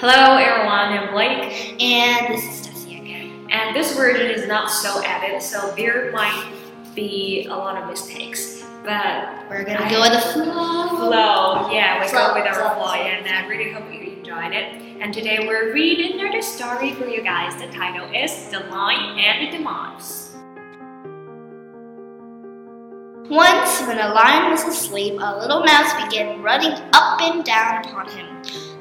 Hello everyone, I'm Blake, And this is Tessie again. and this version is not so edited, so there might be a lot of mistakes. But We're gonna I- go with the flow. flow, yeah, we Flow, go with our flow, flow, and I really hope you enjoyed it. And today we're reading another story for you guys. The title is The Lion and the Demise. Once, when a lion was asleep, a little mouse began running up and down upon him.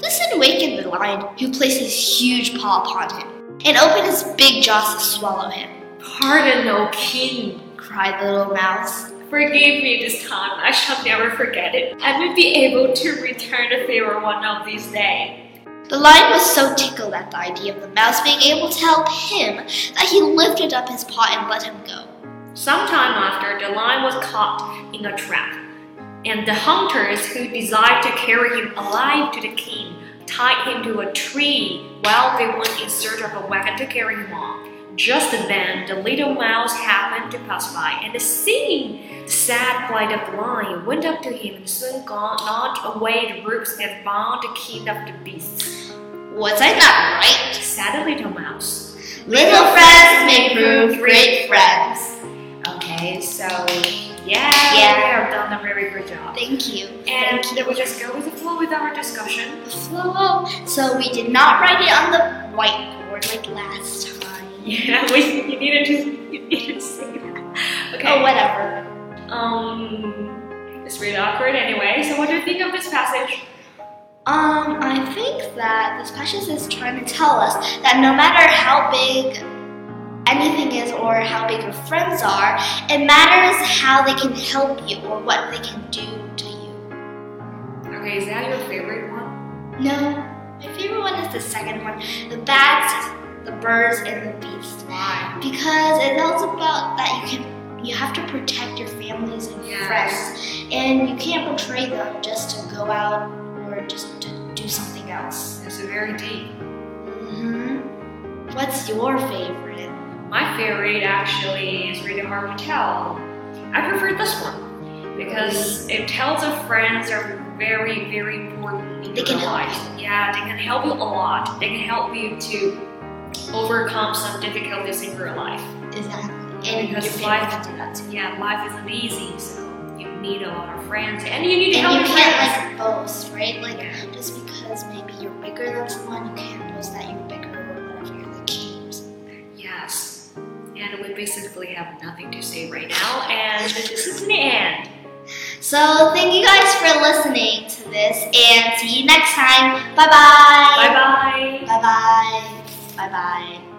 This awakened the lion, who placed his huge paw upon him and opened his big jaws to swallow him. Pardon, O king. Cried the little mouse. Forgive me this time, I shall never forget it. I will be able to return the favor one of these days. The lion was so tickled at the idea of the mouse being able to help him that he lifted up his paw and let him go. Sometime after, the lion was caught in a trap, and the hunters who desired to carry him alive to the king tied him to a tree while they went in search of a wagon to carry him on. Just then, the little mouse happened to pass by, and seeing the sad plight of the lion, went up to him and soon gnawed away the ropes that bound the king of the beasts. Was I not right? Said the little mouse. Little friends may prove great friends. Okay, so yeah, Yeah. we have done a very good job. Thank you. And Thank you. we just go with the flow with our discussion. the flow. So we did not write it on the whiteboard like last time. Yeah, we you needed to you needed to say that. Okay. Oh, whatever. Um, it's really awkward anyway. So, what do you think of this passage? Um, I think that this passage is trying to tell us that no matter how big anything is or how big your friends are, it matters how they can help you or what they can do to you. Okay, is that your favorite one? No, my favorite one is the second one the bats, the birds, and the beasts. Why? because it tells about that you can you have to protect your families and Yes. friends and you can't betray them just to go out or just to do something else It's a very deep. hmm what's your favorite My favorite actually is really hard to tell. I prefer this one because it tells of friends are very, very important in They your life. Yeah, they can help you a lot. They can help you to overcome some difficulties in your life. exactly and Because life- do that too. Yeah, life isn't easy, so you need a lot of friends, and you need to and help you your can't friends. like boast right like Yeah. just because maybe you're bigger than someone you can't boast that you're bigger basically have nothing to say right now, and this is the end. so thank you guys for listening to this and see you next time Bye bye. Bye bye. Bye bye. Bye bye.